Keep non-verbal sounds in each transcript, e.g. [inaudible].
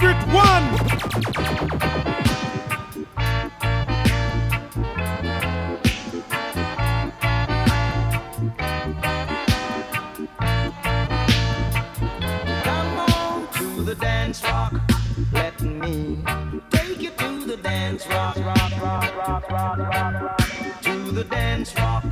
perfect one. dance rock, rock, rock, rock, rock, rock, rock, to the dance rock.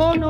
mono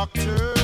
doctor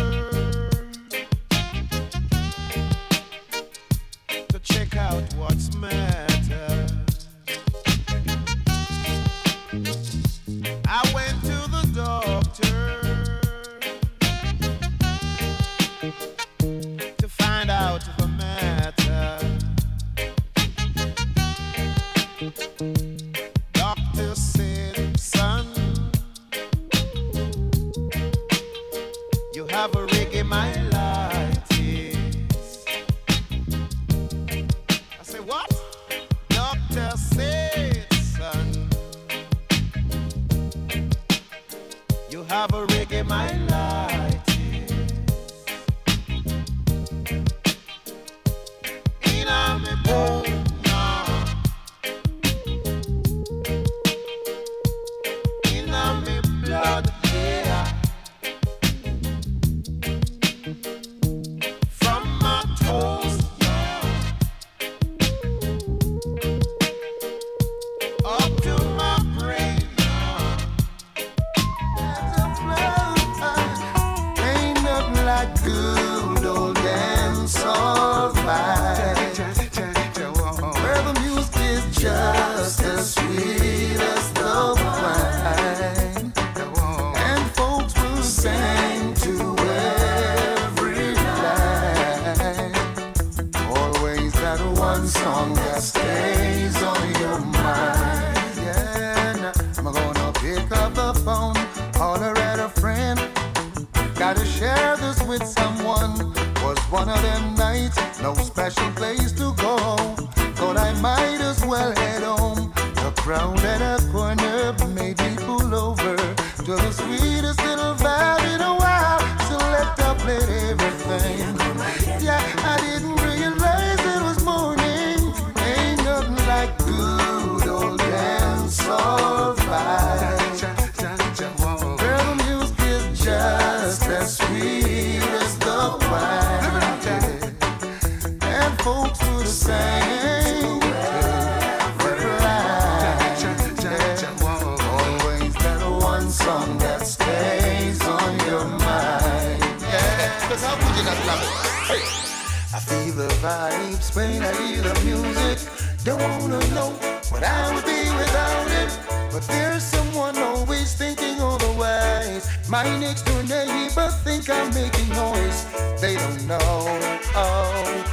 Know oh,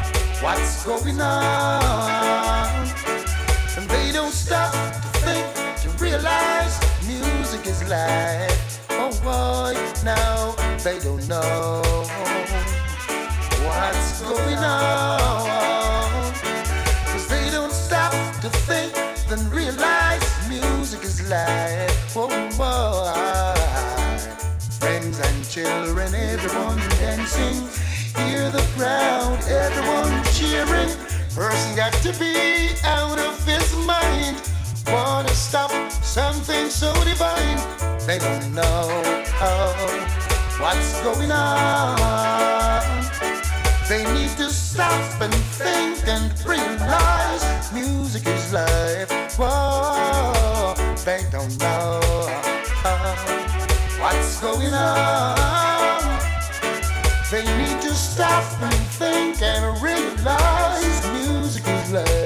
what's going on. And they don't stop to think, to realize music is life. Oh boy, now they don't know what's going on. Cause they don't stop to think, then realize music is life. Oh boy. Friends and children, everyone dancing. Hear the crowd, everyone cheering. Person got to be out of his mind. Wanna stop something so divine. They don't know oh, what's going on. They need to stop and think and realize music is life. Whoa, they don't know uh, what's going on. They need to stop and think and realize music is life.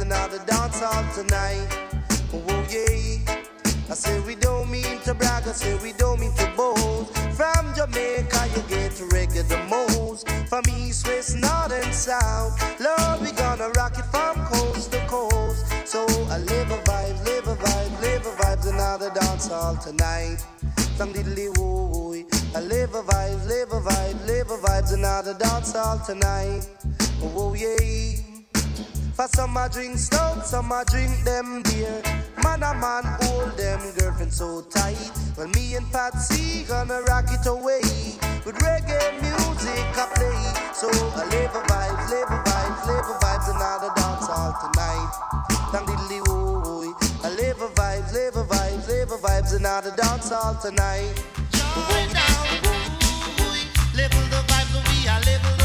Another dance all tonight. Oh, oh yeah. I say we don't mean to brag, I say we don't mean to boast. From Jamaica you get reggae the most. From east, west, north and south. Lord, we gonna rock it from coast to coast. So I live a vibe, live a vibe, live a vibes, another dance all tonight. Some diddly woo I live a vibe, live a vibe, live a vibes, another dance all tonight. Oh, oh yeah. For some I drink stout, some I drink them beer. Man a man hold them girlfriend so tight. Well me and Patsy gonna rock it away with reggae music I play. So I live a vibes, live a vibes, live a another dance all tonight. Dang diddly woo, I live a vibes, live a vibes, live a vibes, another dance all tonight. Level the vibes, we are level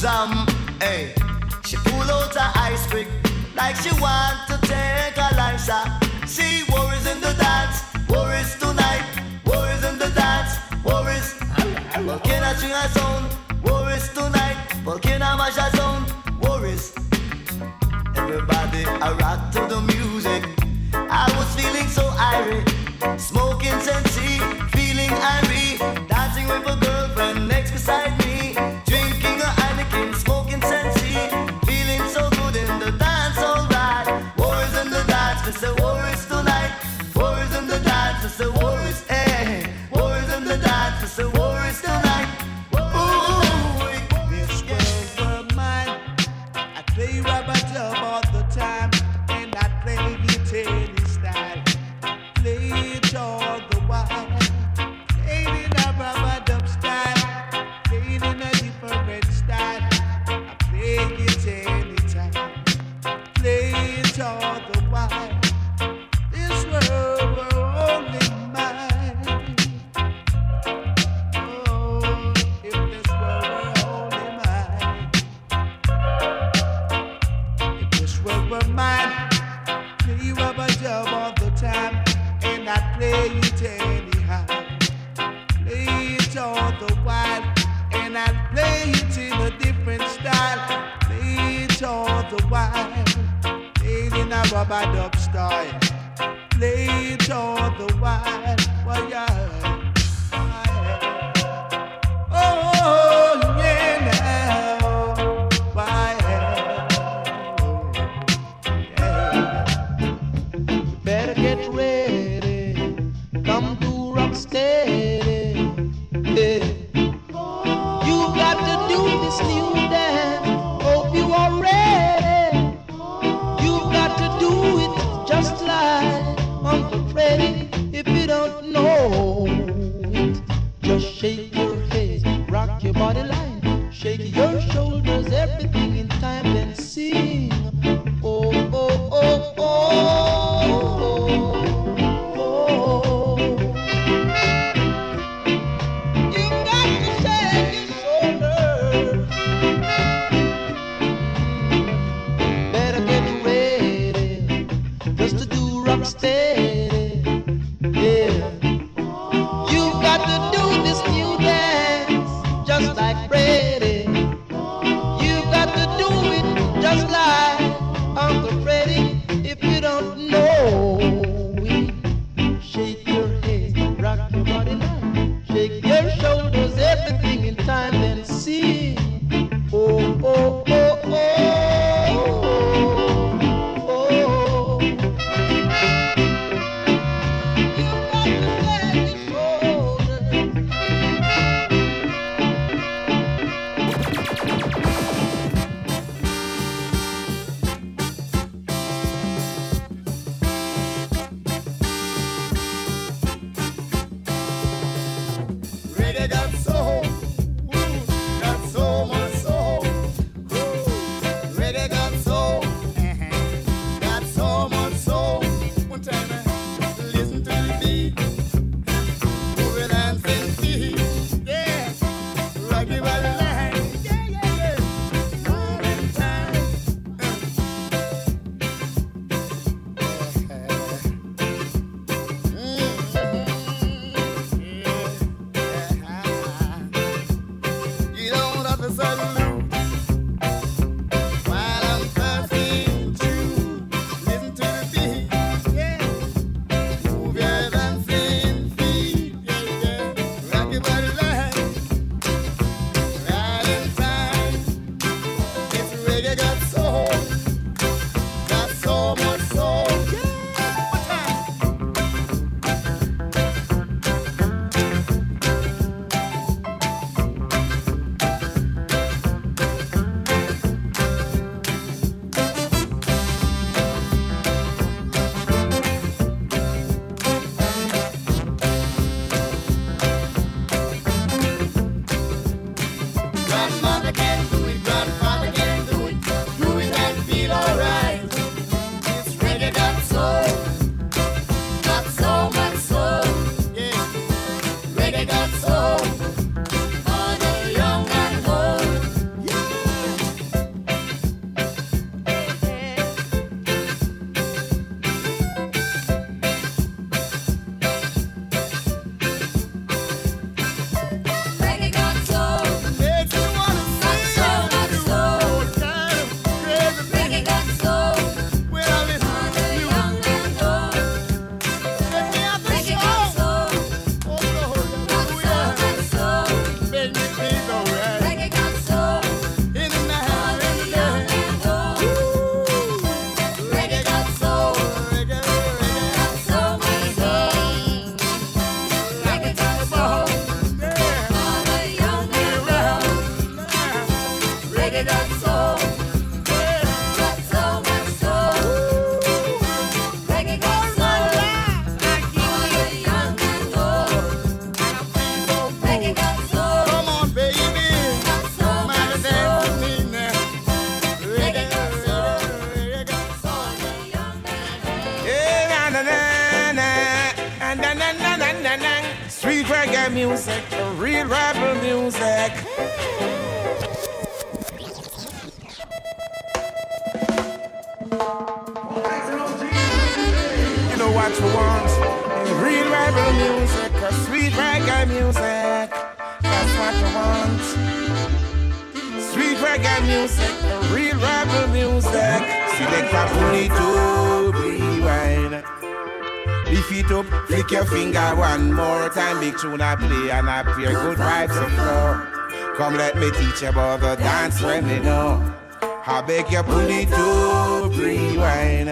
jam. Hey, eh. she pull out her ice pick like she want to take a life shot. Tune I play and I play good vibes of flow. Come let me teach you about the dance when they know. I beg you pull it up, rewind.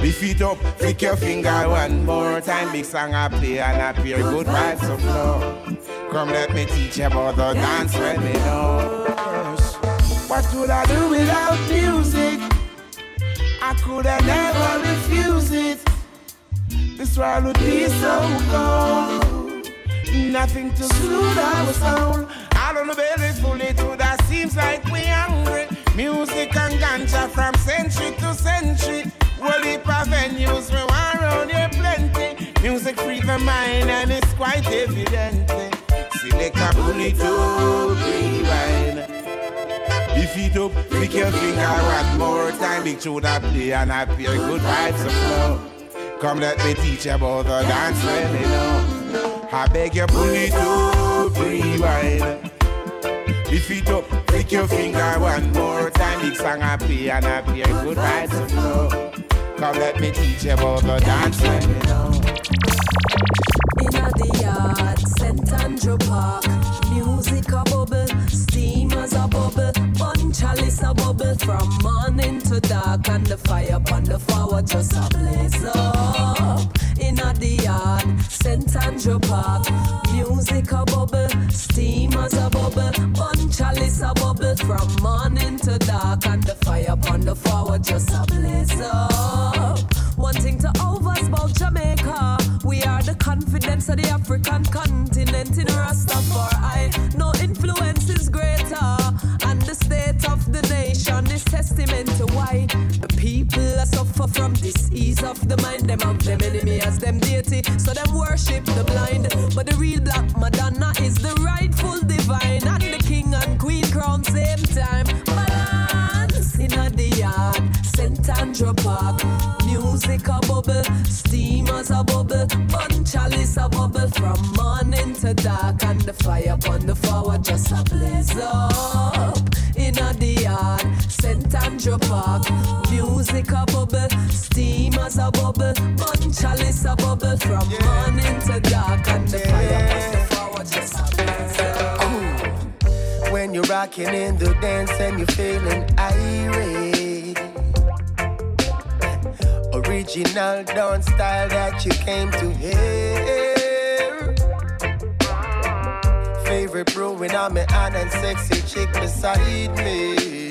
Lift it up, flick your finger one more time. Big song I play and I play good vibes of flow. Come let me teach you about the dance when they know. What would I do without music? I could have never refuse it. This world would be so cold. Nothing to soothe our soul. All on the belly full it to that seems like we hungry. Music and ganja from century to century. Well, heap of venues we want around here plenty. Music free the mind and it's quite evident. Select a bully to rewind. Lift it up, flick your finger one more time. Big tune I play and feel good vibes of flow. Come let me teach you about the dance you know. I beg you pull up, rewind. Lift it up, flick your finger one more time. Big song I play and I play good vibes flow. Come let me teach you about the dance when you know. Inna the yard, St. Andrew Park. Music a bubble, steamers a bubble, bun chalice a bubble from morning to dark, and the fire upon the forward just a blaze up. Inna the yard, St. Andrew Park. Music a bubble, steamers a bubble, bun a bubble from morning to dark, and the fire upon the forward just a blaze up. One thing to overs about Jamaica. We are the confidence of the African continent in Rastafari. Them so them worship the blind. But the real black Madonna is the rightful divine, and the king and queen crown same time. Balance in the yard, St. Andrew Park. Music a bubble, steamers a bubble, bun chalice a bubble from morning to dark, and the fire upon the forward just a blaze up. In the yard, St. Andrew Park, music a bubble, steamers a bubble, bun chalice a bubble from morning to dark, and the fire the forward just a up. When you're rocking in the dance and you're feeling irate. Original dance style that you came to hear. Favorite brewing on me and sexy chick beside me.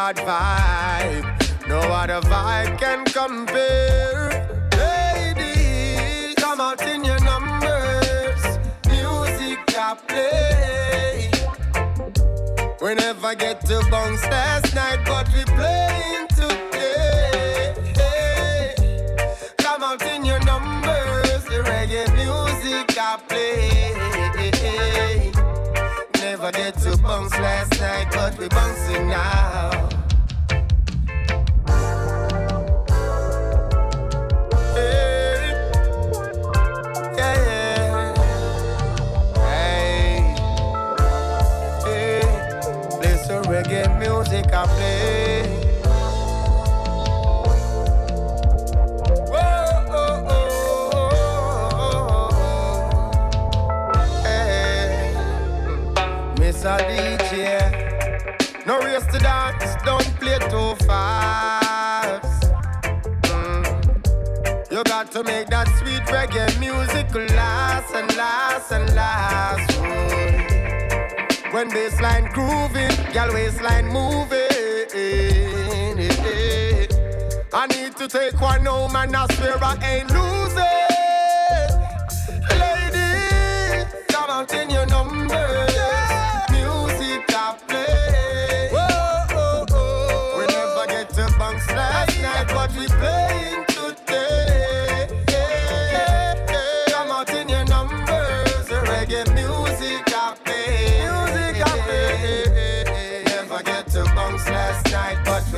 Real vibe, no other vibe can compare. Ladies, come out in your numbers. Music I play. We never get to bounce last night, but we playing today. Come out in your numbers, the reggae music I play. Never get to bounce last night, but we bouncing now. DJ, no race to dance, don't play too fast. Mm. You got to make that sweet reggae music last and last and last. Boy. When bassline grooving, gal waistline moving. I need to take one home and I swear I ain't losing.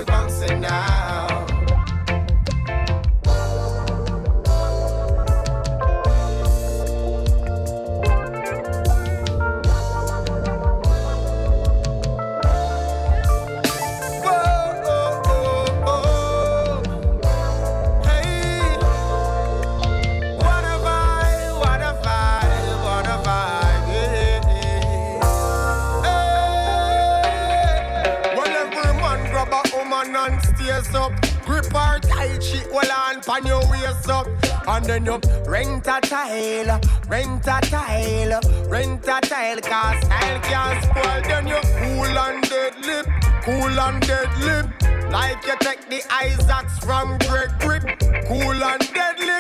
we bouncing now. pan your waist up, and then you rent a tile, rent a tile, rent a tile, cause style can't spoil. Then you cool and deadly, cool and deadly, like you take the Isaacs from Greg Grip, cool and deadly,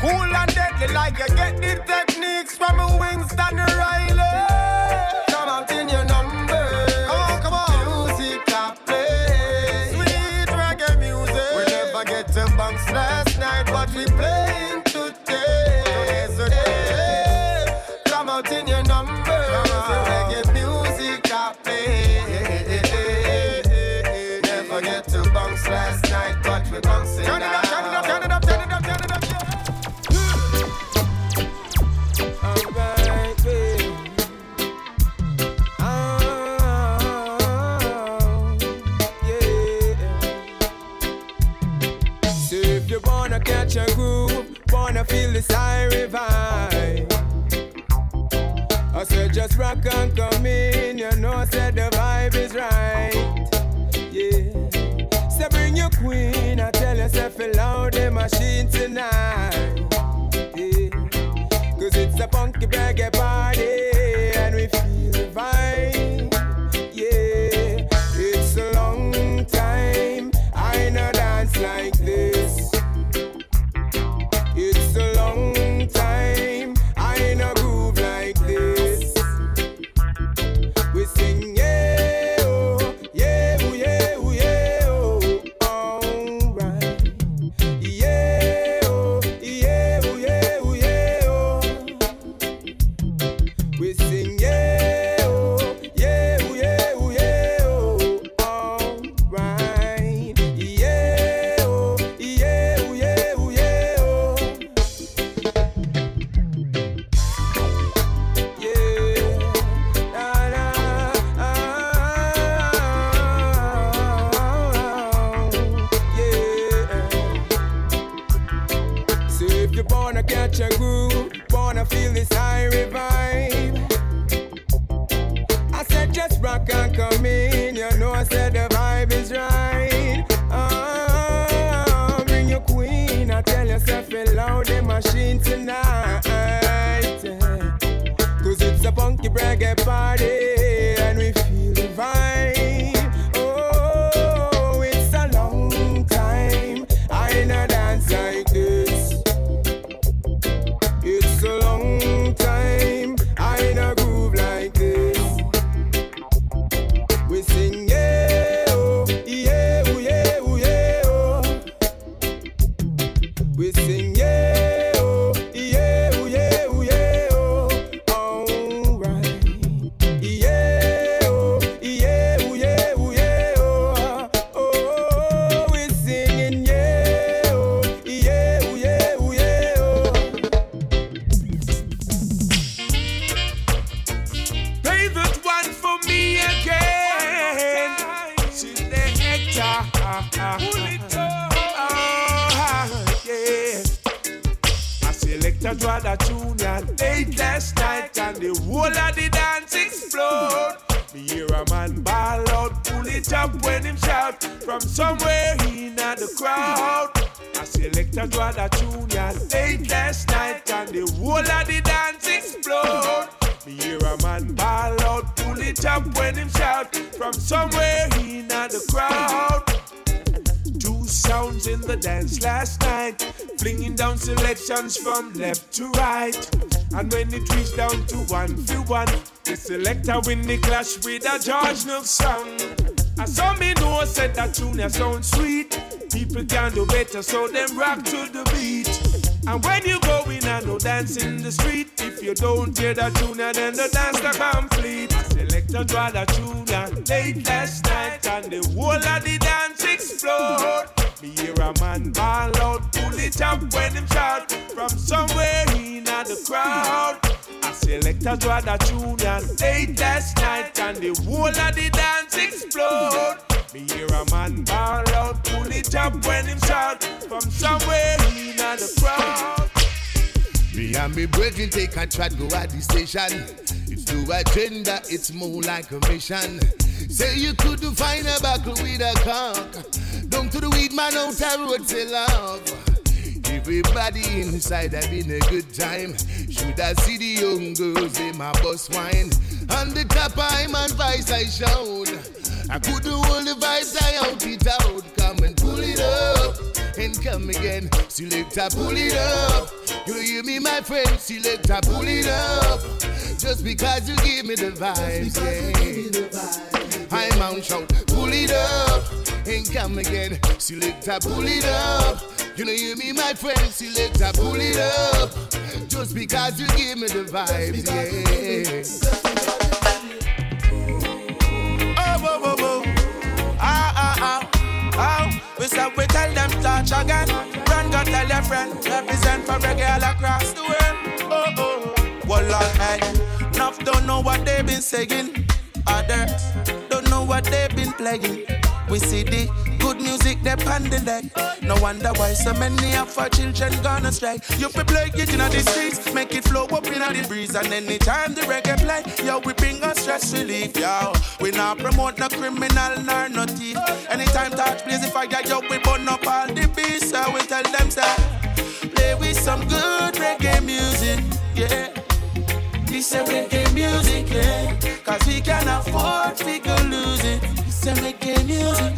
cool and deadly, like you get the techniques from a Winston Riley. Come out in your number. night. I win the clash with a George Nook song. I saw me know said that tune sound sweet. People can do better, so them rock to the beat. And when you go in and no dance in the street, if you don't hear that tune, then the dance not complete. I select a draw that tune late last night, and the whole of the dance explode. Me hear a man ball out, pull it up when him shout from somewhere in the crowd. Selector draw the tune late last night, and the whole of the dance explode. Me hear a man ball out, pull it up when him shout from somewhere in the crowd. Me and me brethren take a trot go at the station. It's no agenda, it's more like a mission. Say you couldn't find a buckle with a cock. Down to the weed man out the road say love. Everybody inside having a good time. Should I see the young girls in my bus wine? On the top I'm on vice I shout. I couldn't hold the vibes I out it out. Come and pull it up and come again. Selector, pull it up. You hear me, my friend? Selector, pull it up. Just because you give me the vibes, yeah. I'm on shout, pull it up and come again. Selector, pull it up. You know, hear me, my friend? Selector, pull it up. Just because you give me the vibes, yeah. Oh, whoa, whoa, whoa. Ah, ah, ah. Oh, we say we tell them touch again. Run, go tell your friend. Represent for reggae all across the world. Oh, oh. Well, hey. Enough don't know what they've been saying. Others don't know what they've been playing. We see the good music they on the deck. No wonder why so many of our children gonna astray. You fi play it in the streets, make it flow up in the breeze, and anytime the reggae play, yo we bring us stress relief, yo. We not promote no criminal nor no thief. Anytime touch blaze the fire, yo we burn up all the beats, so we tell them say, play with some good reggae music, yeah. This is reggae music, yeah. Cause we can afford to go lose it. Is reggae music,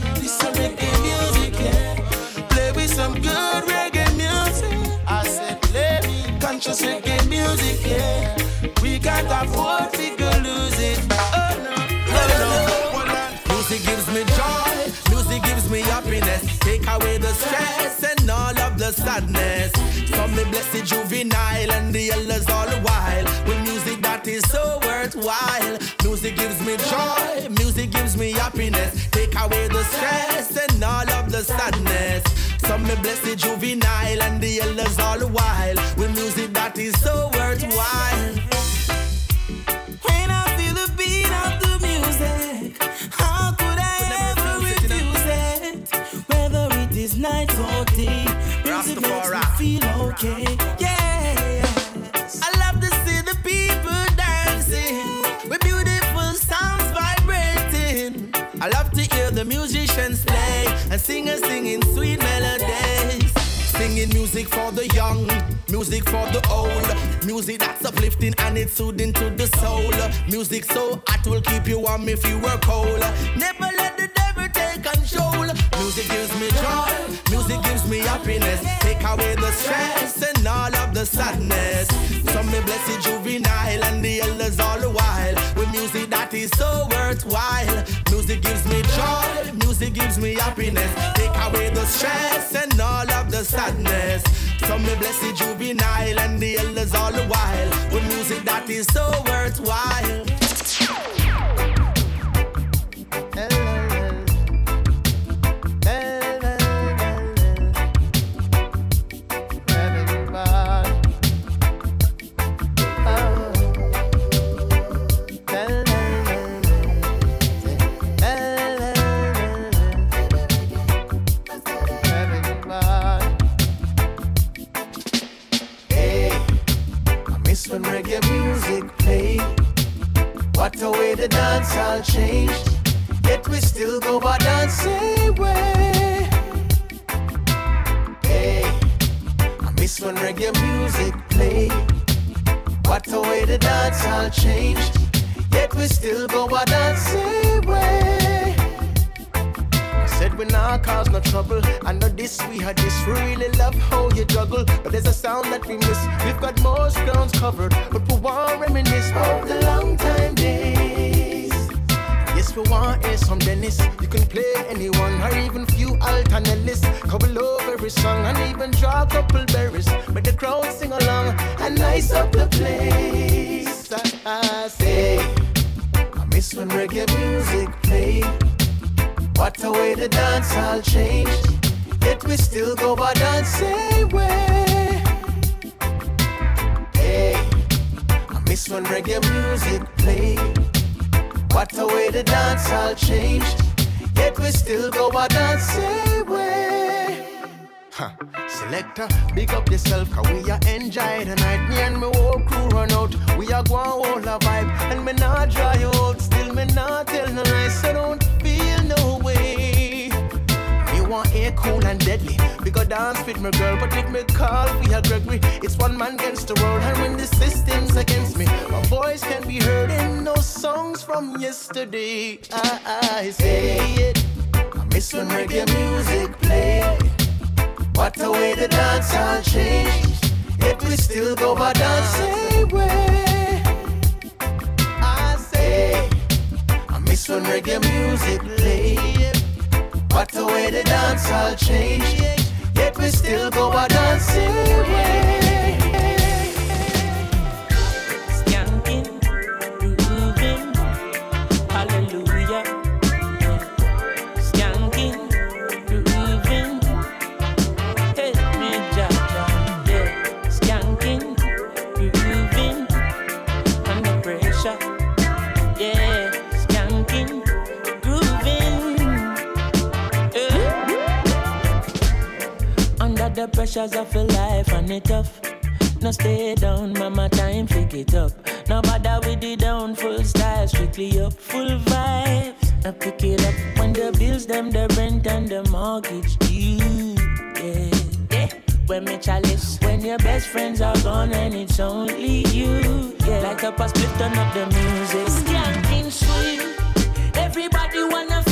reggae music, yeah. Play with some good reggae music. I said, play me conscious reggae music, yeah. We can't afford the sadness. From the blessed juvenile and the elders all the while. With music that is so worthwhile. Music gives me joy, music gives me happiness. Take away the stress and all of the sadness. Some me blessed juvenile and the elders all the while. With music that is so worthwhile. When I feel the beat of the music, how could I ever refuse it? Whether it is night or day, music makes me feel okay. Yeah, I love to see the people dancing with beautiful sounds vibrating. I love to hear the musicians play and singers singing sweet melodies. Singing music for the young, music for the old, music that's uplifting and it's soothing to the soul. Music so hot will keep you warm if you were cold. Never let the take control. Music gives me joy, music gives me happiness. Take away the stress and all of the sadness. Some me blessed juvenile and the elders all the while. With music that is so worthwhile. Music gives me joy, music gives me happiness. Take away the stress and all of the sadness. Some me blessed juvenile and the elders all the while. With music that is so worthwhile. A way the dance all changed. Yet we still go our dancing way. Said we not cause no trouble. I know this, we had this. We really love how you juggle. But there's a sound that we miss. We've got most grounds covered. But we want reminisce of the long time days. Yes, we want hear some Dennis. You can play anyone or even few alternate lists. Couple over every song and even draw a couple berries. But the crowd sing along. spice up the place. I say, I miss when reggae music played. What a way the dance all changed. Yet we still go by dancing way. Hey, I miss when reggae music played. What a way the dance all changed. Yet we still go by dancing way. Huh. Selector, big up yourself, cause we are enjoy the night. Me and my whole crew run out. We are going all a vibe. And me not dry out. Still me not tell no lies. So don't feel no way. Want air cool and deadly. We go dance with my girl, but if me call we are Gregory, it's one man against the world. And when the system's against me, my voice can be heard in those songs from yesterday. I, I say it. I miss when reggae music play. What a way the dance all changed. Yet we still go by dancing way. I say, I miss when reggae music play. What a way the dance all changed. Yet we still go by dancing way. The pressures of your life and it tough. No stay down, mama time pick it up. No bother with the down, full style, strictly up, full vibes. Now pick it up when the bills, them, the rent and the mortgage due. Yeah, yeah. When me chalice, when your best friends are gone and it's only you. Yeah, like a split, turn up the music. Skanking sweet, everybody wanna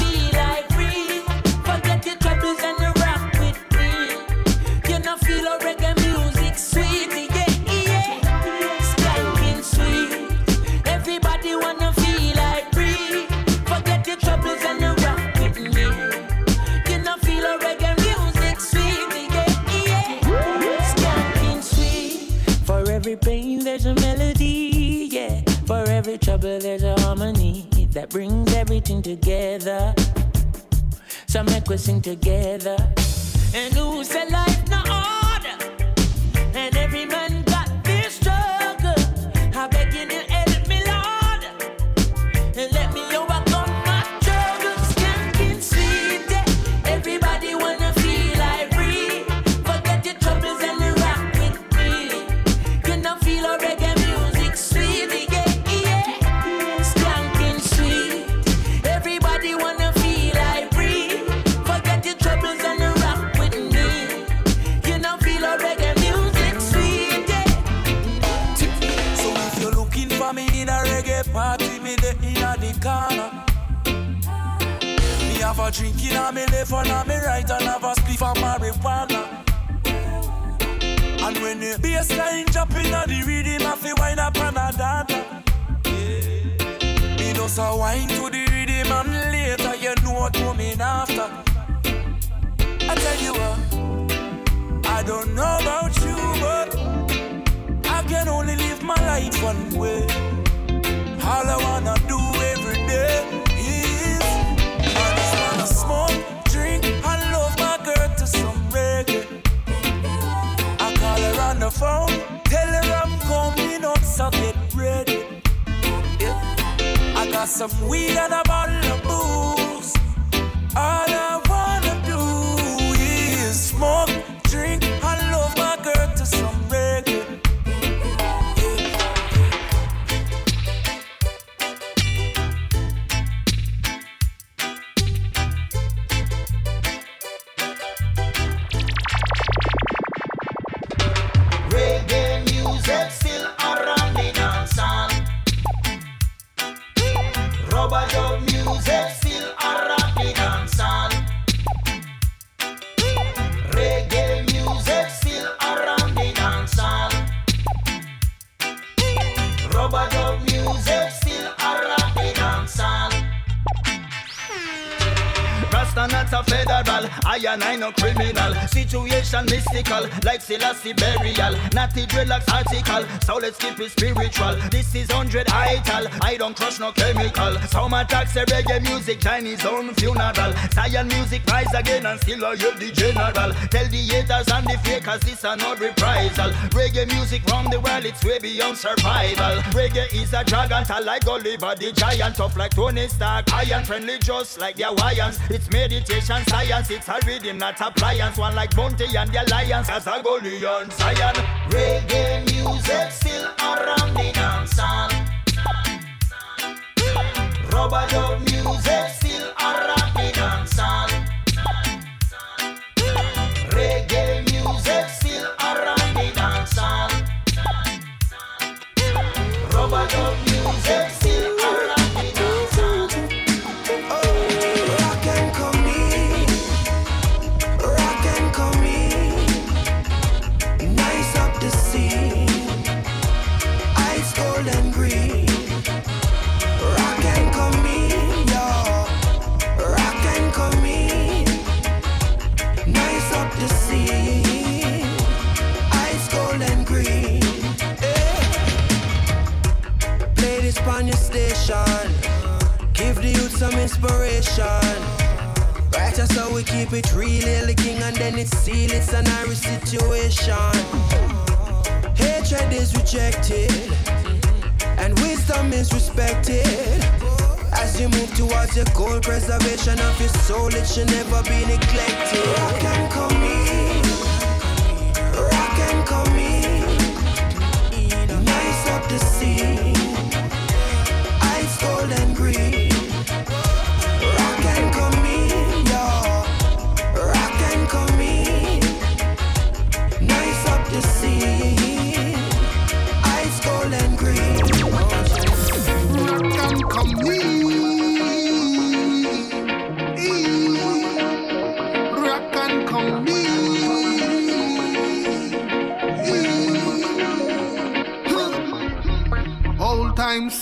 together. And who said life no order? Left and me right and have a spliff of marijuana. And when the bass line drop in a the rhythm, I feel wind up and a dance. Me just a wine to the rhythm and later you know what coming after. I tell you what, I don't know about you, but I can only live my life one way. All I wanna do every day some weed and a bottle say reggae music, Chinese own funeral. Science music rise again and still I hear the general. Tell the haters and the fakers this are not reprisal. Reggae music from the world, it's way beyond survival. Reggae is a dragon, tall like Oliver the giant, tough like Tony Stark, iron friendly just like the Hawaiians. It's meditation science, it's a rhythm, not appliance. One like Bounty and the Alliance, as a Goliath Zion. Reggae music still around the dance dub music inspiration. Right, how we keep it real, the king, and then it's seal. It's an Irish situation. Hatred is rejected, and wisdom is respected. As you move towards your goal, preservation of your soul, it should never be neglected.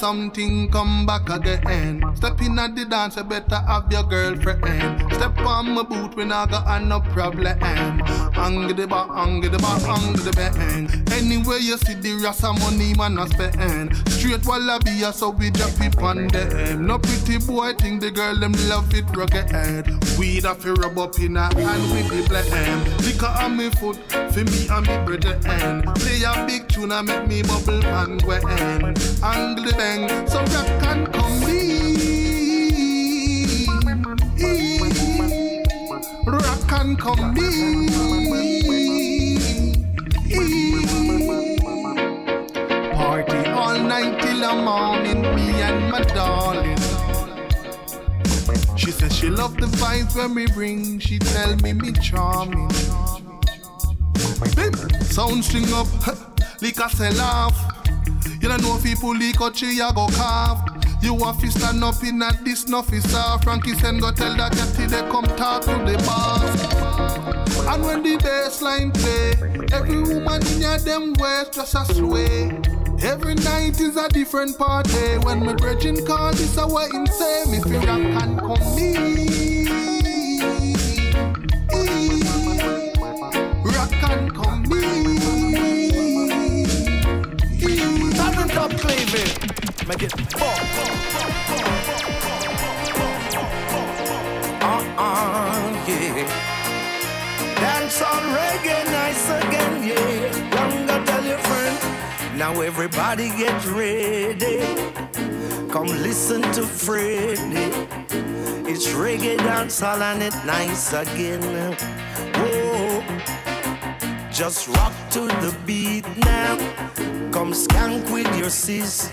Something come back again. Step in at the dance, you better have your girlfriend. Step on my boot when I got no problem. Hang the bar, hang the bar, hang the bang. Anywhere you see the rasta money man a spend. Straight wallaby, so we drop it on them. No pretty boy think the girl them love it rugged. Weed a fi rub up in a hand with the blend. Liquor on me foot, for me and me brother end. Play a big tune and make me bubble and go end. Angle the bang, so rock and come in. Rock and come in. Party all night till the morning, me and my darling. Says she love the vibes when we bring. She tell me me charming. Bim, sound string up, a sell off. You don't know people leak out, she a go cough. You have to stand up in a this nuffy sir. Frankie send go tell that catty they come talk to the boss. And when the bass line play, every woman in your them waist just a sway. Every night is a different party. When my brethren call, this a what him say. Me feel rock and come me. Rock and me. Cleveland. Make it Uh-uh, yeah. Dance on reggae nice again, yeah. Now everybody get ready. Come listen to Freddy. It's reggae dancehall and it nice again. Whoa. Just rock to the beat now. Come skank with your sister.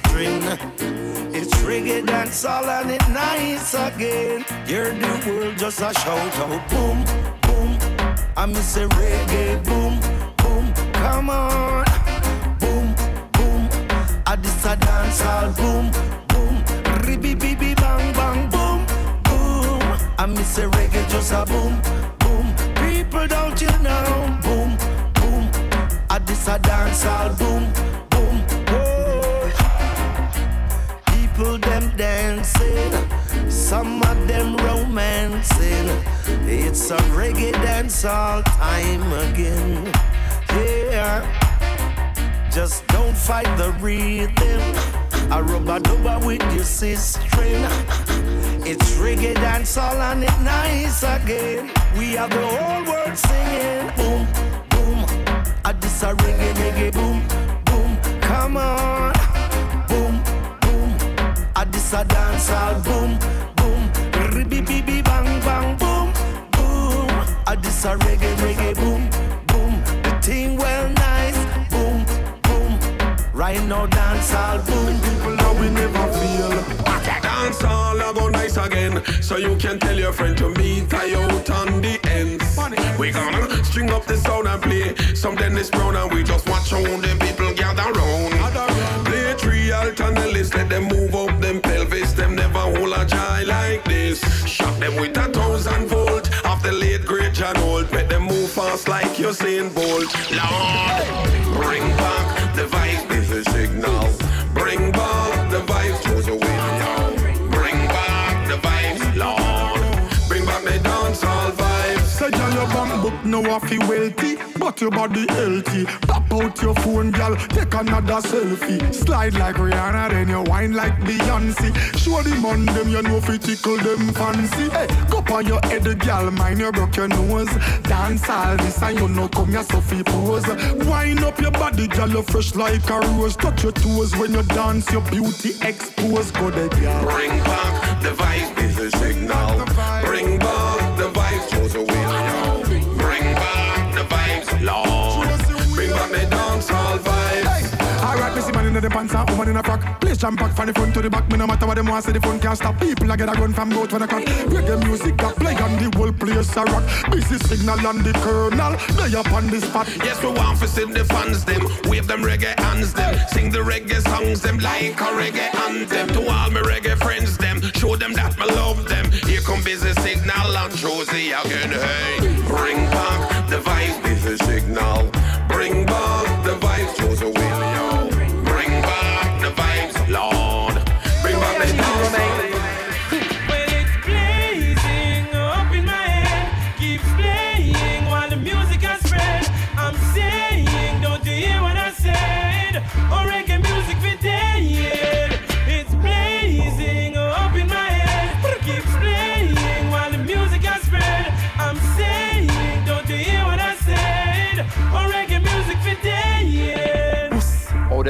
It's reggae dancehall and it nice again. Hear the world just a shout out boom, boom. I miss a reggae boom, boom. Come on. This a dancehall boom, boom. Ribby bibby bang bang boom, boom. I miss a reggae just a boom, boom. People don't you know boom, boom. I this a dancehall boom, boom. Whoa. People them dancing, some of them romancing. It's a reggae dance all time again. Yeah. Just don't fight the rhythm. A rubber dubber with your sister. It's reggae dance all and it nice again. We have the whole world singing. Boom, boom. I this a reggae, reggae, boom, boom. Come on. Boom, boom. I this a dance all boom, boom. Ribby, bibby, bang, bang, boom, boom. I this a reggae, reggae, boom, boom. The thing well. Right now dance all boom. People know we never feel. Dance all I go nice again. So you can tell your friend to meet I out on the ends. We gonna string up the sound and play some Dennis Brown and we just watch how the people gather round. Play three alternates, let them move up them pelvis. Them never hold a jai like this. Shock them with a thousand volt off the late great John Holt. Make them move fast like Usain Bolt. Lord, bring no waffy wealthy, but your body healthy. Pop out your phone, girl, take another selfie. Slide like Rihanna, then you wine like Beyonce. Show the man them, you know fi tickle them fancy. Hey, go on your head, girl, mind you broke your nose. Dance all this and you know come here, Sophie pose. Wine up your body, girl, you fresh like a rose. Touch your toes when you dance, your beauty exposed. Go there, girl. Bring back the this is signal. Bring Lord. Bring back the dancehall vibes. Alright, me see man in the pants and woman in a frock. Place jam pack from the front to the back. Me no matter what them want, say the front can't stop. People I get a gun from both when I crack. Reggae music that play on the whole place a rock. Busy signal on the kernel. They up on the spot. Yes, we want to see the fans them, wave them reggae hands them, sing the reggae songs them like a reggae anthem. To all my reggae friends them, show them that I love them. Here come busy signal and Josie again. Hey,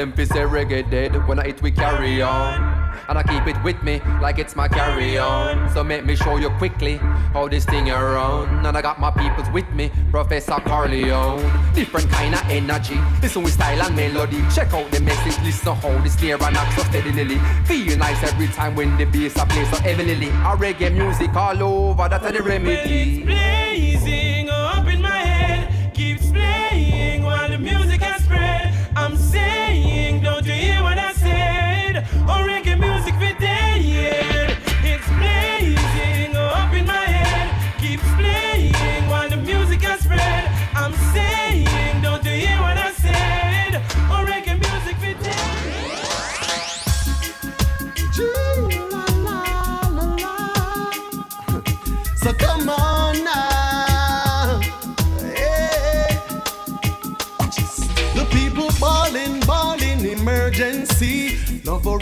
them fi say reggae dead when I eat we carry on. And I keep it with me like it's my carry on. So make me show you quickly how this thing around. And I got my peoples with me, Professor Carleone. Different kind of energy. Listen with style and melody. Check out the message, listen how the snare and act so steadily. Feel nice every time when the bass I play so heavily. A reggae music all over, that's the remedy. blazing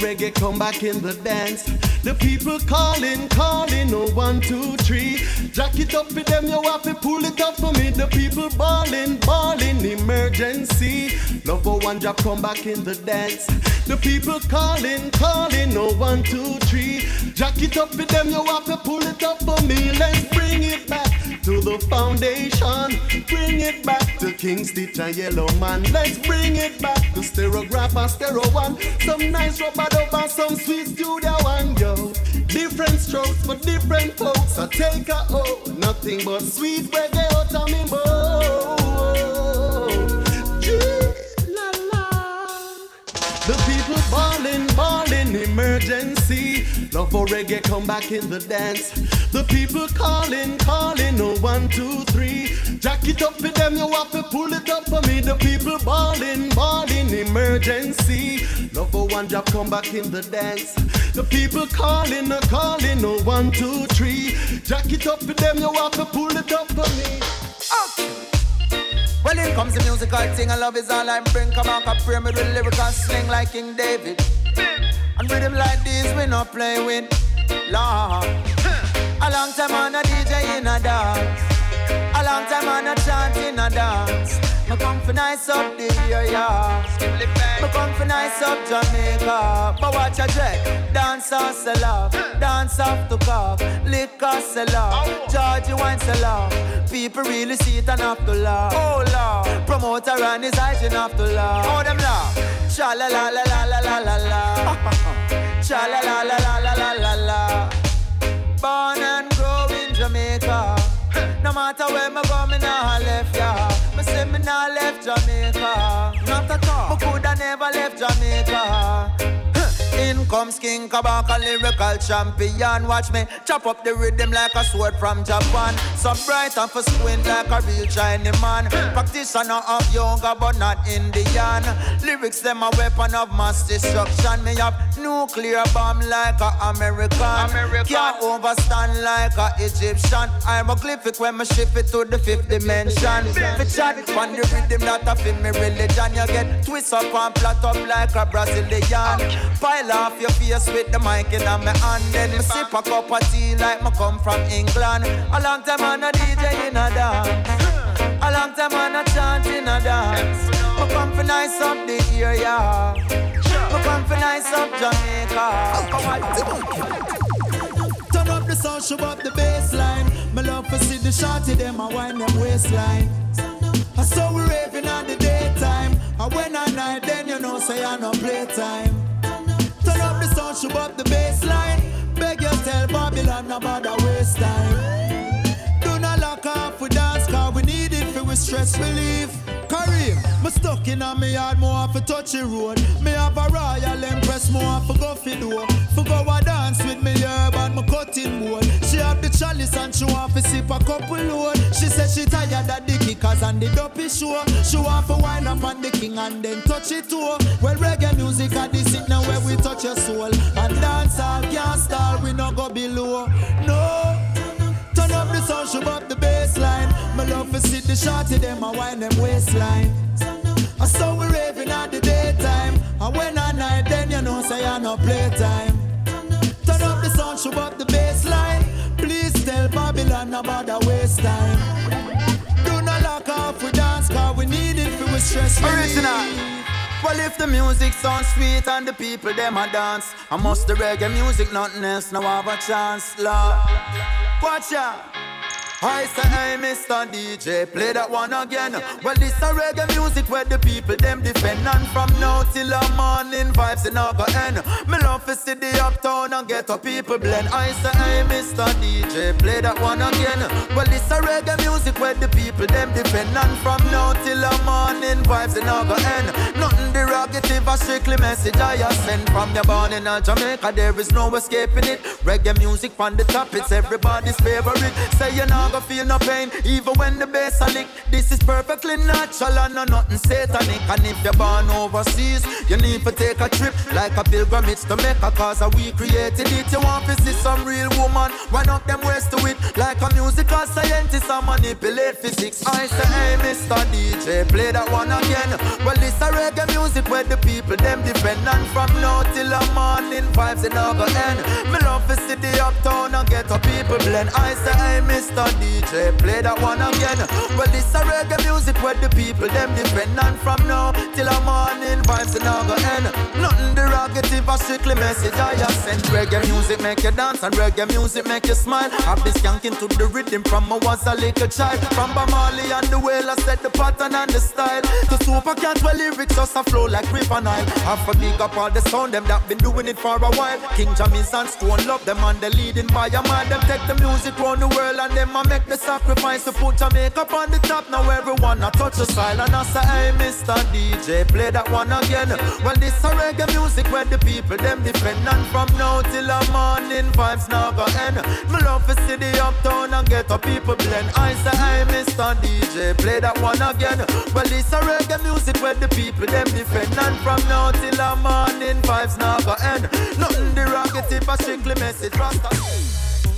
reggae, come back in the dance. The people calling, calling, no oh one, two, three. Jack it up with them, you have to pull it up for me. The people balling, balling, emergency. Love one drop, come back in the dance. The people calling, calling, no oh one, two, three. Jack it up with them, you have to pull it up for me. Let's bring it back to the foundation. Bring it back to King Stitt and Yellow Man. Let's bring it back to Stereograph and Stereo One. Some nice rubber dub some sweet studio one, yo. Different strokes for different folks. I take a oh, nothing but sweet reggae me bowl. The people balling, emergency. Love for reggae, come back in the dance. The people calling, calling, oh one, two, three. Jack it up with them, you have to pull it up for me. The people balling, balling, emergency. Love for one drop, come back in the dance. The people calling, a calling, no one, two, three. Jack it up for them, you have to pull it up for me. Well, in comes the musical thing, I love is all I bring. Come on, come pray me with lyrical sling like King David. And rhythm like this, we not play with. Lord. A long time on a DJ in a dance. A long time on a chant in a dance. Me come for nice up the area. Me come for nice up Jamaica. But watch a dread. Dance off sell off. Dance off to cough. Liquor sell off. Georgie wine sell off. People really see it and have to laugh. Oh Lord. Promoter and his eyes and have to laugh. Oh them laugh. Cha la la la la la la la la. Cha la la la la la la la la. Born and grow in Jamaica. No matter where me go, me nah left ya. Me say me nah left Jamaica. Not at all. Me coulda never left Jamaica. Comes King Kabaka, lyrical champion. Watch me chop up the rhythm like a sword from Japan. So bright and for squint like a real Chinese man. Practitioner of yoga, but not Indian. Lyrics them a weapon of mass destruction. Me have nuclear bomb like a American. American. Can't overstand like a Egyptian. I'm a glyphic when me shift it to the fifth dimension. Fi chat on the rhythm that a fit me religion. You get twist up and flat up like a Brazilian. Pile off your face with the mic in my hand. Then me sip a cup of tea like me come from England. A long time on a DJ in a dance. A long time on a chant in a dance. Me come for nice up the area. Me come for nice up Jamaica. Turn up the sound, show up the bassline. Me love to see the shorty them a wind them waistline. I saw we raving on the daytime. And when I night, then you know say I no playtime. Turn up the bassline. Beg you tell Babylon about the waste time. Do not lock off we dance, cause we need it for we stress relief. Kareem, me stuck in a me yard, more a touchy road. Me have a royal empress, more a go fi door. For go a dance with me herb and me cutting board. The chalice and she want to sip a couple load. She said she tired of the kickers and the dopey show. She want to wind up on the king and then touch it too. Well, reggae music at this it now where we touch your soul. And dance all can't stall, we no go below. No. Turn up the sound, show up the bassline. My love for see the shorty, them a wind them waistline. I saw we raving at the daytime. And when I night, then you know say I no playtime. Turn up the sound, show up the Babylon about the waste time. Do not lock off we dance, cause we need it for we stress. Original. Well, if the music sounds sweet and the people them a dance, I must the reggae music, nothing else, now have a chance, Lord. Watch out. I say, hey, Mr. DJ, play that one again. Well, this a reggae music where the people them defend. And from now till the morning, vibes in go end. Me love to see the uptown and get a people blend. I say, hey, Mr. DJ, play that one again. Well, this a reggae music where the people them defend. And from now till the morning, vibes in go end. Nothing derogative, a strictly message I sent from your born in Jamaica. There is no escaping it. Reggae music from the top, it's everybody's favorite. Say you know go feel no pain, even when the bass a lick. This is perfectly natural and no nothing satanic. And if you're born overseas, you need to take a trip like a pilgrimage to make a cause we created it. You want to see some real woman, wind up them ways to it like a musical scientist and manipulate physics. I say, hey, Mr. DJ, play that one again. Well, this a reggae music where the people them defend and from now till the morning vibes in over end. Me love the uptown and get a people blend. I say, hey, Mr. DJ, play that one again. Well, this a reggae music where the people them defend and from now till the morning vibes in over end. Nothing derogative, a strictly message I have sent. Reggae music make you dance and reggae music make you smile. I've been skanking to the rhythm from I was a little child. From Bamali and the whale, I set the pattern and the style. To Super Cat, well, lyrics just a flow like River Nile. A big up all the sound, them that been doing it for a while. King Jammy's and Stone Love them and they leading by a man. Them take the music round the world and them a make the sacrifice to put Jamaica on the top. Now everyone a touch the style and I say, hey, Mr. DJ, play that one again. Well, this a reggae music where the people them defend and from now till the morning vibes now go end. Me love to see the uptown and get a people blend. I say, hey, Mr. DJ, play that one again. Well, this a reggae music where the people them defend and from now till the morning in vibes now go end. Nothing derogative, a strictly message. Rasta.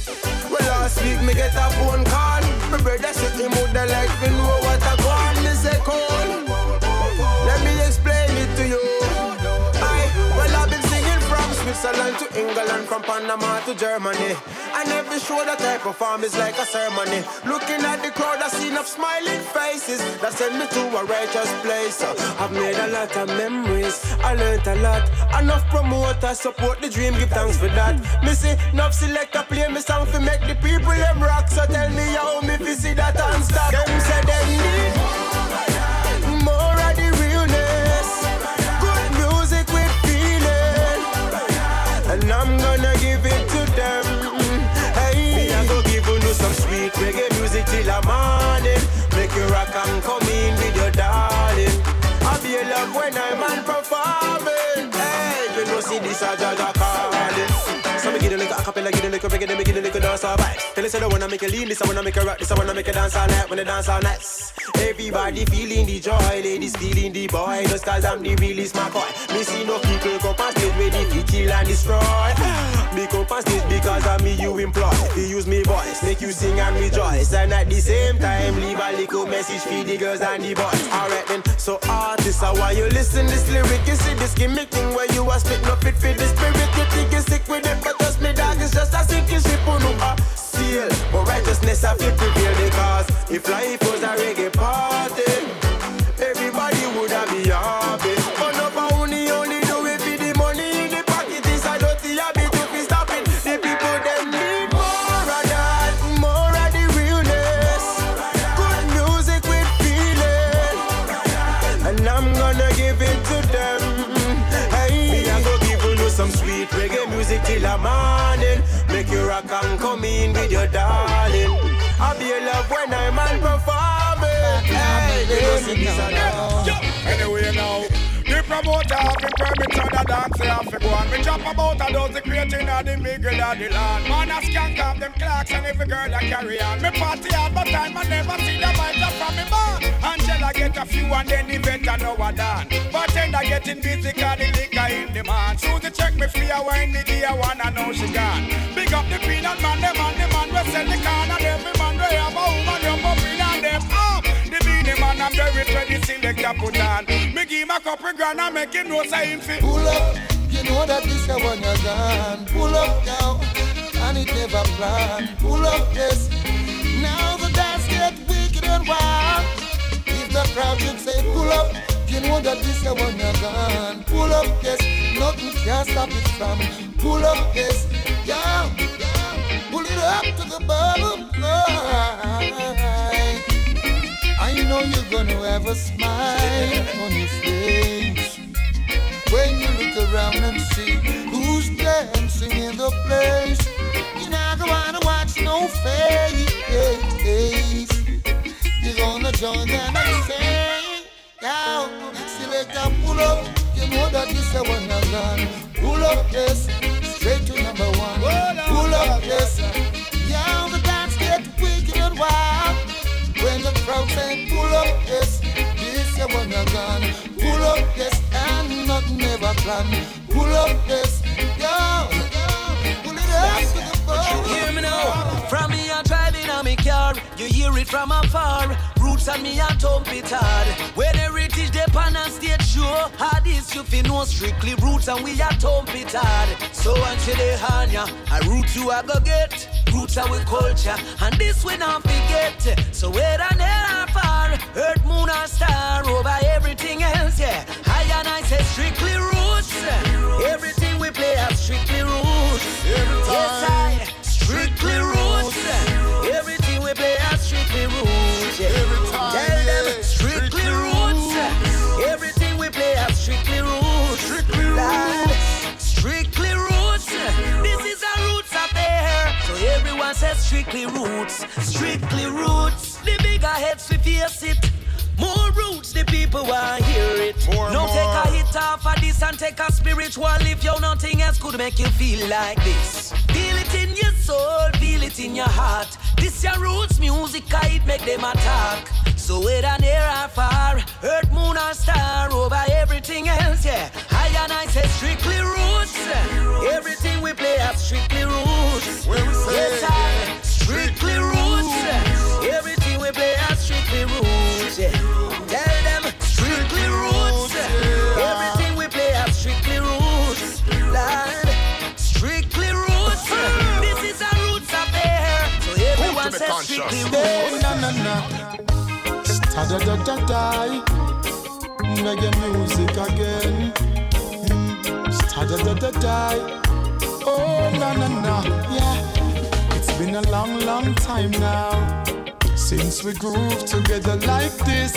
Well, last week me get a phone call. My brother said him would like to know what I want. Me say, call. Switzerland to England, from Panama to Germany. And every show that I perform is like a ceremony. Looking at the crowd, I see enough smiling faces that send me to a righteous place. Uh, I've made a lot of memories, I learned a lot. Enough promoters support the dream, give thanks for that. See enough selector play me song to make the people them rock. So tell me how me see that and stop. Them say them need dance all right. Tell us I wanna make a lean, this I wanna make a rock, this I wanna make a dance all night when the dance all nice. Everybody feeling the joy, ladies feeling the boy. Just cause I'm the realest my boy. Me see no people come past stage ready to kill and destroy. Me come past stage because of me you employ. You use me voice, make you sing and rejoice. And at the same time, leave a little message for the girls and the boys. Alright then, so artists, I want you listen this lyric. You see this gimmick thing where you are spit no fit for the spirit. You think you sick with it, but just me dog is just a sinking ship on a sail. But righteousness I feel prevail because if life was a reggae party, Rock come in with your darling. I'll be in love when I'm on performing. Hey, you know, see this and that. Anyway now, the the permit on the dance, they have to go on. Me drop about a dozen creating of the middle of the land. Man, I skank off them clocks and every girl I carry on. Me party hard, but time I never see the vibes up from me barn. Angela get a few and then the better know I done. But then Bartender getting busy, cause the liquor in demand. Susie check me free, I wine the day, I wanna know she gone. Big up the peanut man, them and the man we sell the can and every man we have a woman, select a put on. Me give him a couple grand and make him know say him fit. Pull up, you know that this is when you're gone. Pull up now, and it never planned. Pull up, yes. Now the dance get wicked and wild. If the crowd should say pull up, you know that this is when you're gone. Pull up, yes. Nothing can stop it from. Pull up, yes. Yeah, yeah. Pull it up to the bottom line. I know you're gonna have a smile on your face when you look around and see who's dancing in the place. You're not gonna wanna watch no face. You're gonna join them and say, now, select a pull up. You know that this is one you're gone. Pull up, yes, straight to number one. Pull up, yes. Yeah, the dance get wicked and wild. The crowd say pull up, yes, this is one you're. Pull up, yes, and not never plan. Pull up, yes, yo, pull it up to the bone. Hear me now. From me a driving on me car, you hear it from afar. Roots and me a thump it hard. When heritage they pan and stage show, how this you fi know strictly roots and we a thump it hard. So until they hand ya, a root you a go get. Roots are we culture, and this we not forget. So whether near or far, earth, moon or star, over everything else, yeah. I and I say strictly roots. Everything we play are strictly roots. Yes, I strictly roots. Everything we play are strictly roots. Yeah. Says strictly roots. Strictly roots. The bigger heads we face it. More roots, the people want hear it. More, no more. take a hit off of this and take a spiritual if you nothing else could make you feel like this. Feel it in your soul, feel it in your heart. This your roots music, I it make them attack. So whether near or far, earth, moon or star, over everything else, yeah. I and I say strictly roots. Everything we play has strictly roots. Yes, I strictly roots. Everything we play has strictly roots. Yeah. Da da da da. Reggae music again. Mm. da da da da. Oh na na na, yeah. It's been a long, long time now since we groove together like this.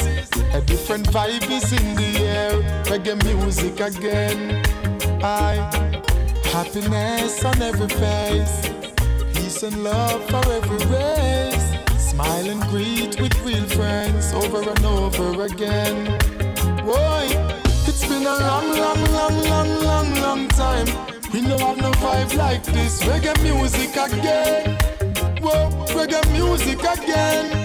A different vibe is in the air. Reggae music again. I happiness on every face, peace and love for every race. Smile and greet with real friends over and over again. Boy, it's been a long, long, long, long, long, long time. We don't have no vibe like this. Reggae music again. Whoa, reggae music again.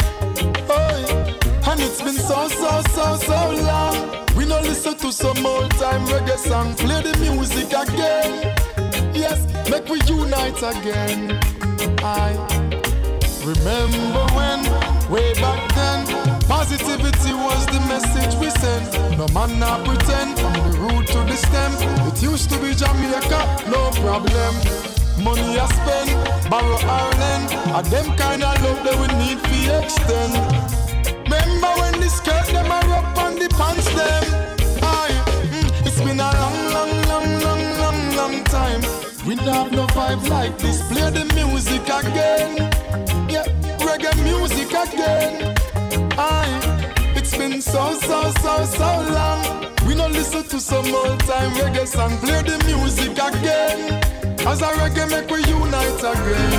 Oh, and it's been so, so, so, so long. We no listen to some old time reggae song. Play the music again. Yes, make we unite again. I remember when, way back then, positivity was the message we sent. No man not pretend from the root to the stem. It used to be Jamaica, no problem. Money I spend, borrow Ireland, and them kind of love that we need to extend. Remember when the skirt them are up on the pants them? Aye, mm, it's been a long, long, long, long, long, long time. We don't have no vibe like this. Play the music again. Yeah, reggae music again. Aye, it's been so, so, so, so long. We no listen to some old time reggae song. Play the music again. As a reggae make we unite again.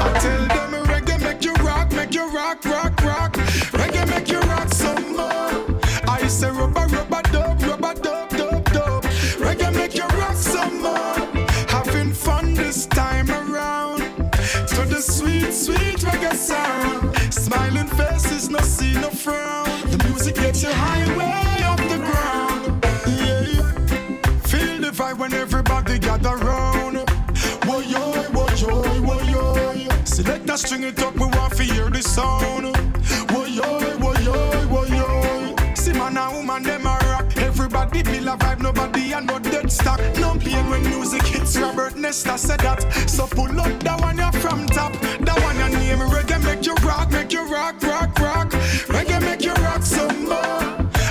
I tell them reggae make you rock, make you rock, rock, rock. Reggae make you rock some more. I say rubber, time around. To the sweet, sweet reggae sound. Smiling faces, no see, no frown. The music gets you high way off the ground. Yeah. Feel the vibe when everybody gather round. Whoa, yo, whoa, yo, whoa, yo. Select that string it up, we want to hear the sound. Whoa yo, whoa yo, whoa yo. See man and woman them a rock. Everybody feel a vibe, nobody and no dead stock. No pain when music hits. Robert Nesta said that. So pull up that one you're from top. That one you name reggae make you rock, make you rock, rock, rock. Reggae make you rock some more.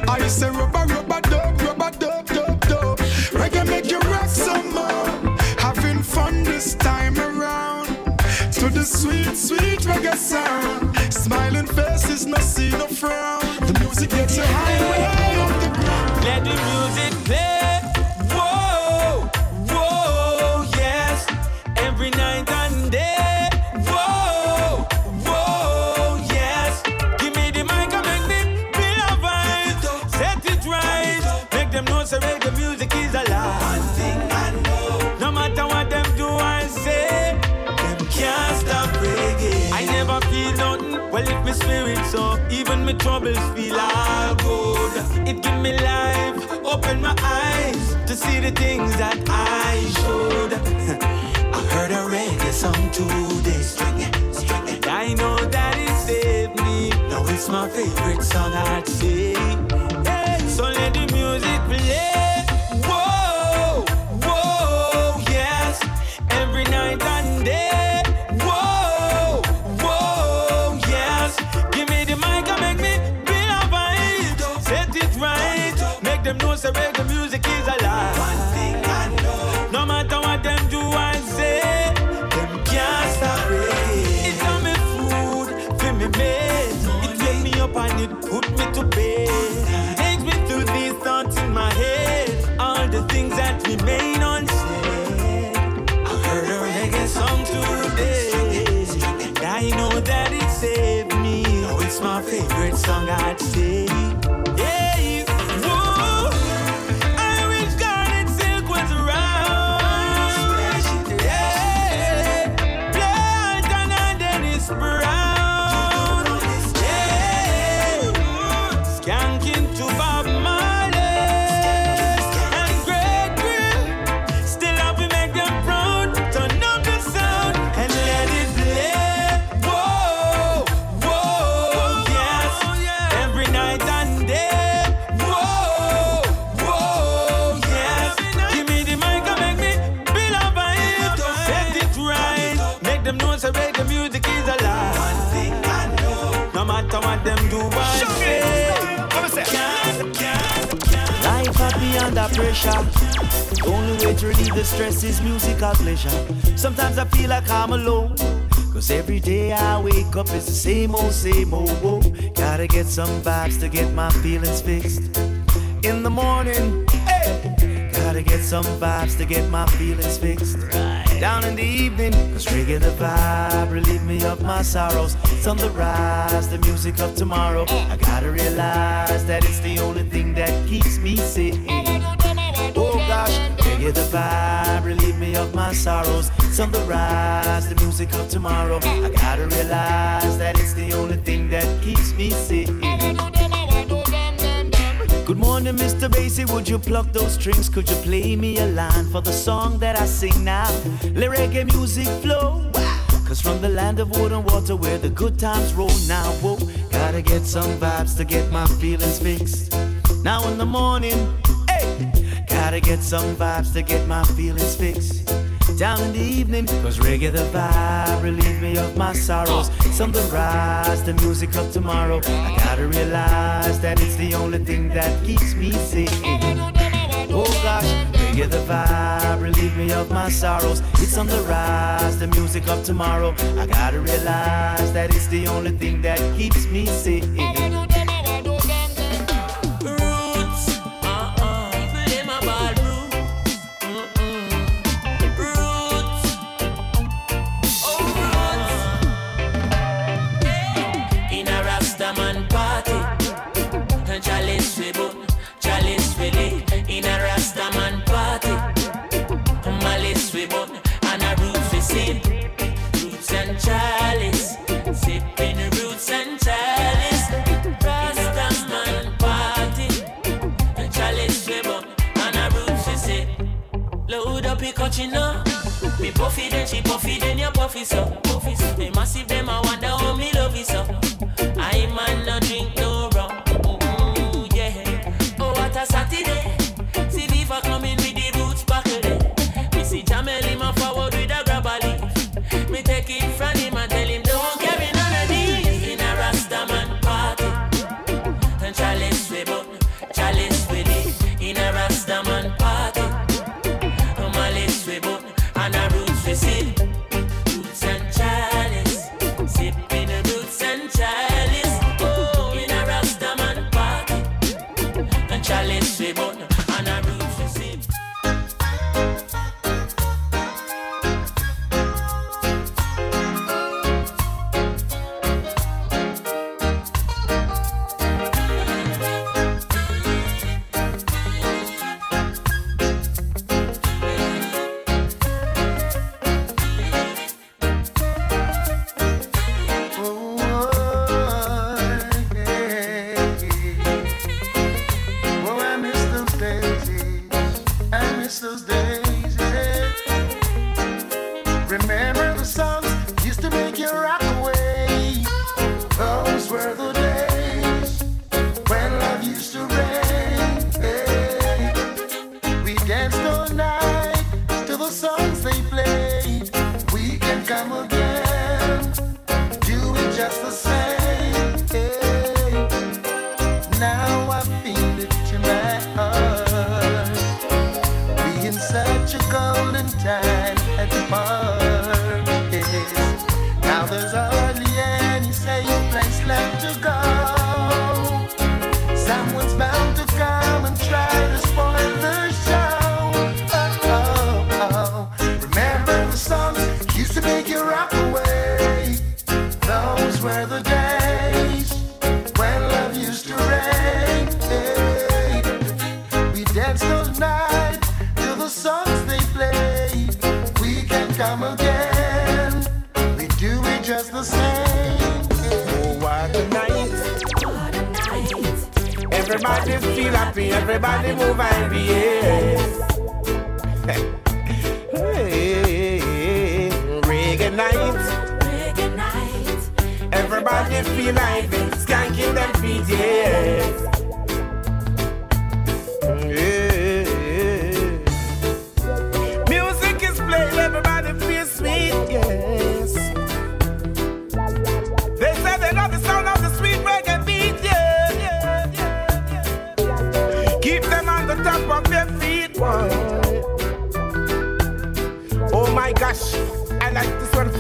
I say rubber, rubber, dub, rubber, dub, dub, dub. Reggae make you rock some more. Having fun this time around to the sweet, sweet reggae sound. Smiling faces, no see no frown. The music gets you high way off the ground. Let the music troubles feel all good. It give me life, open my eyes to see the things that I should. [laughs] I heard a reggae song today, string it, string it. I know that it saved me. Now it's my favorite song I'd say. Hey, so let the music play. Say reggae music is alive. One thing I know. No matter what them do I say, them can't stop reggae. It's on me food, for me made. It wake me up and it put me to bed. Takes me through these thoughts in my head. All the things that remain unsaid. I heard a reggae song today. And I know that it saved me. Now it's my favorite song I'd say. Pressure. The only way to relieve the stress is musical pleasure. Sometimes I feel like I'm alone. Cause every day I wake up, it's the same old, same old. Whoa. Gotta get some vibes to get my feelings fixed. In the morning, hey, gotta get some vibes to get my feelings fixed. Right. Down in the evening, cause the vibe, relieve me of my sorrows. It's on the rise, the music of tomorrow. Eh. I gotta realize that it's the only thing that keeps me sane. The vibe, relieve me of my sorrows. On the rise, the music of tomorrow. I gotta realize that it's the only thing that keeps me sane. Good morning, Mr. Basie. Would you pluck those strings? Could you play me a line for the song that I sing now? Let reggae music flow. Cause from the land of wood and water where the good times roll now, whoa, gotta get some vibes to get my feelings fixed. Now in the morning, gotta get some vibes to get my feelings fixed. Down in the evening, cause reggae the oh vibe, relieve me of my sorrows. It's on the rise, the music of tomorrow. I gotta realize that it's the only thing that keeps me sane. Oh gosh, reggae the vibe, relieve me of my sorrows. It's on the rise, the music of tomorrow. I gotta realize that it's the only thing that keeps me sane. Puffy then she puffy then you puffy so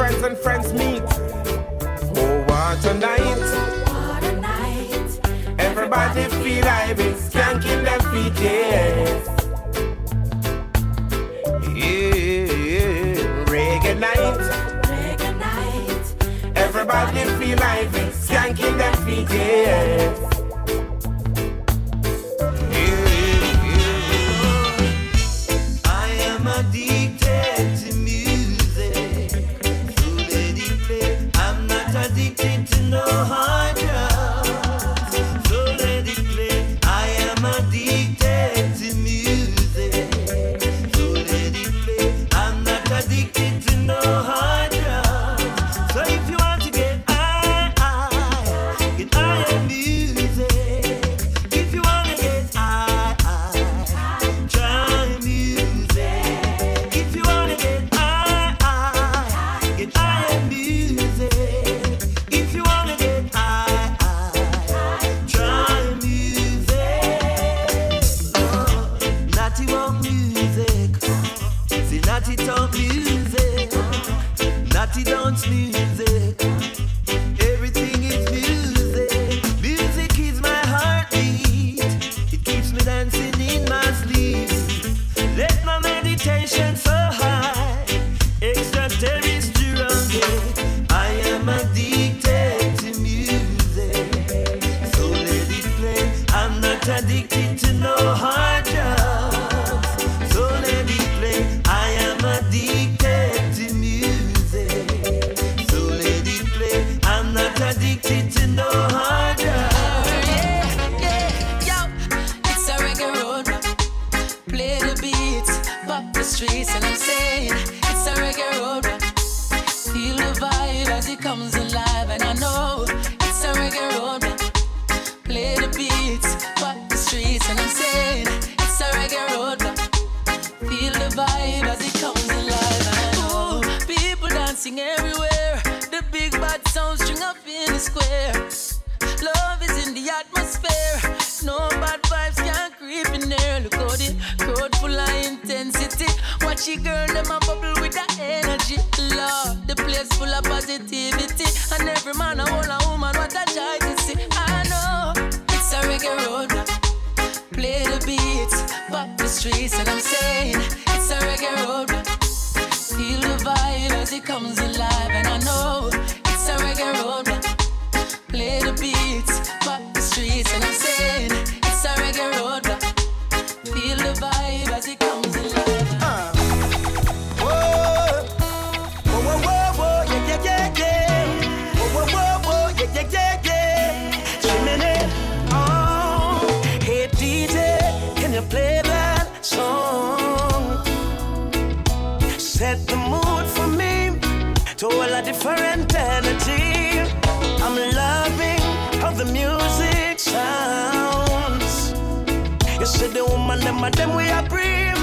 friends and friends meet. Oh, what a night! What a night! Everybody, feel like it's skanking their feet, yeah. Reggae night. Reggae night. Everybody feel like it's skanking their feet, yeah. streets and I'm saying it's a reggae road. Feel the vibe as it comes alive, and I know it's a reggae road. Play the beat. Some them we are prim.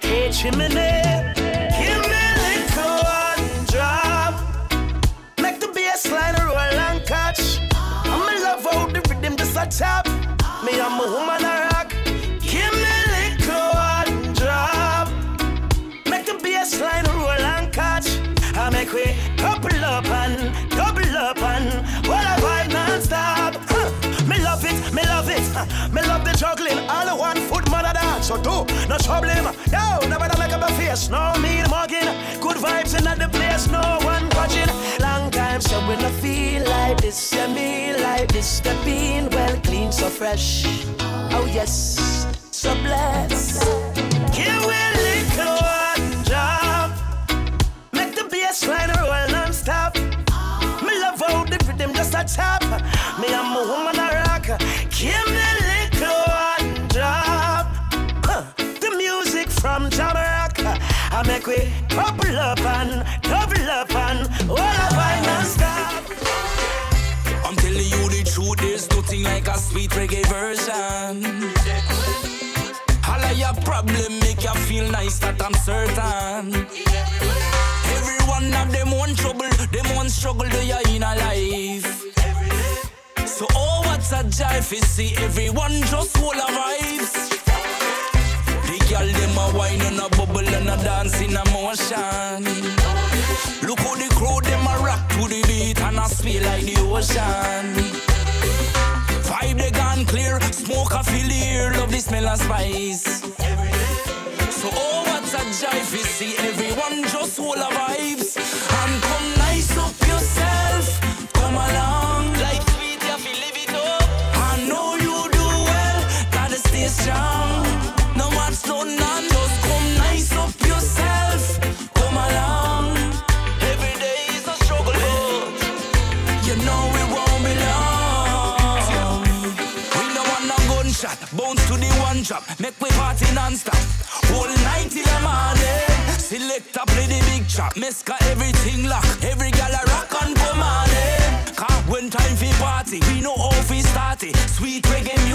Hey, chimney. so do. No trouble yo. never make up a face. No mean mugging. Good vibes in the place. No one watching. Long time so we no feel like this. Yeah, me like this. The bean well clean, so fresh. Oh yes, so blessed. Give we lick one job. Make the bassline roll non-stop. Me love how the rhythm just a tap. Me I'm a woman. make we couple up and double up and all up and non-stop. I'm telling you the truth, there's nothing like a sweet reggae version. All of your problem make you feel nice, that I'm certain. Everyone have them own trouble, them own struggle to your inner life. So oh, what's a jive? You see, everyone just full of vibes girl them a wine and a bubble and a dance in a motion. Look how the crowd them a rock to the beat and a sway like the ocean. Vibe they gone clear, smoke a fill here, love the smell of spice. So oh, what's a jive? You see everyone just hold a vibes and come nice up yourself. Come along big chop, mesca everything lock. Every gal a rock and come on in. Cause when time for party, we know how we start it. Sweet reggae music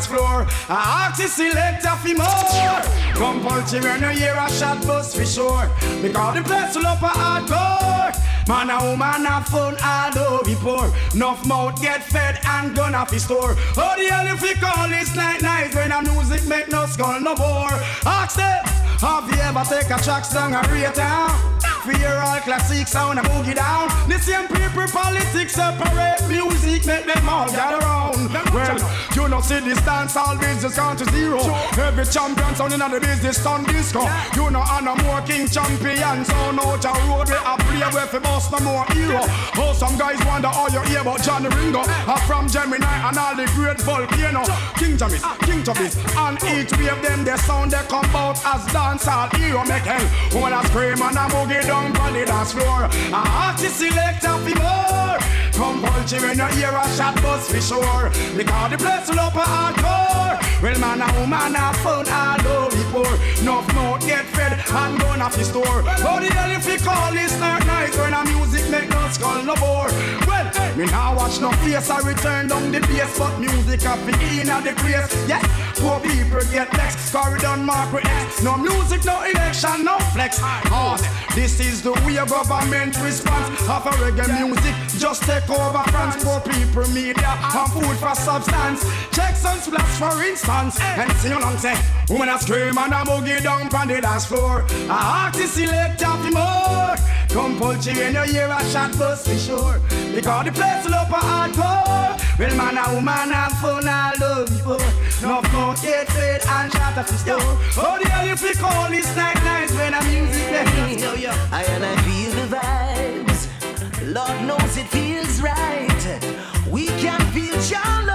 dance floor, I ask the selector for more. Come punch when you hear a shot bust for sure. Because the place will up a hardcore. Man and woman have fun all over before. Enough mouth get fed and gun off the store. Oh, the hell if we call this night night when the music make no skull no more. Ask them, have you ever take a track song and rate down? For hear all classic sound and boogie down. The same people politics separate music, make them all gather round. Well, you know see this dance always just count to zero. Every champion sound in the business on disco. You know and no more king champion sound out a road where a play where fi boss no more hero. Oh, some guys wonder how you hear about Johnny Ringo. I'm from Gemini and all the great volcano. King Jammy's, King Tubby's, and each of them they sound they come out as dancehall hero. Make hell I scream and I boogie down on the dance floor. I have to select a few more. Come punchy when you hear a shot bust for sure. Because the place will a hardcore. Well, man and woman have fun all over before. Enough mouth get fed and gone off the store. How the hell if you call this not nice when a music make no skull no bore? Well, me now watch no face I return down the bass, but music have been in at the place. Yes, poor people get next. Carry down mark with X. No music, no election, no flex. Hard. This is the way government response of a reggae music. Just take over France, poor people, media, and food for substance. Checks and for instance. And sing along, say, woman a scream and a boogie down on the dance floor. A artist select off the more. Come punchy when you hear a shot bust for sure. Because the place will up a hardcore. Well, man and woman have fun all over before. No mouth get fed and shot off the store. Oh, the hell if we call this night nice when a music plays. Yo, yo. I and I feel the vibes. Lord knows it feels right. We can feel your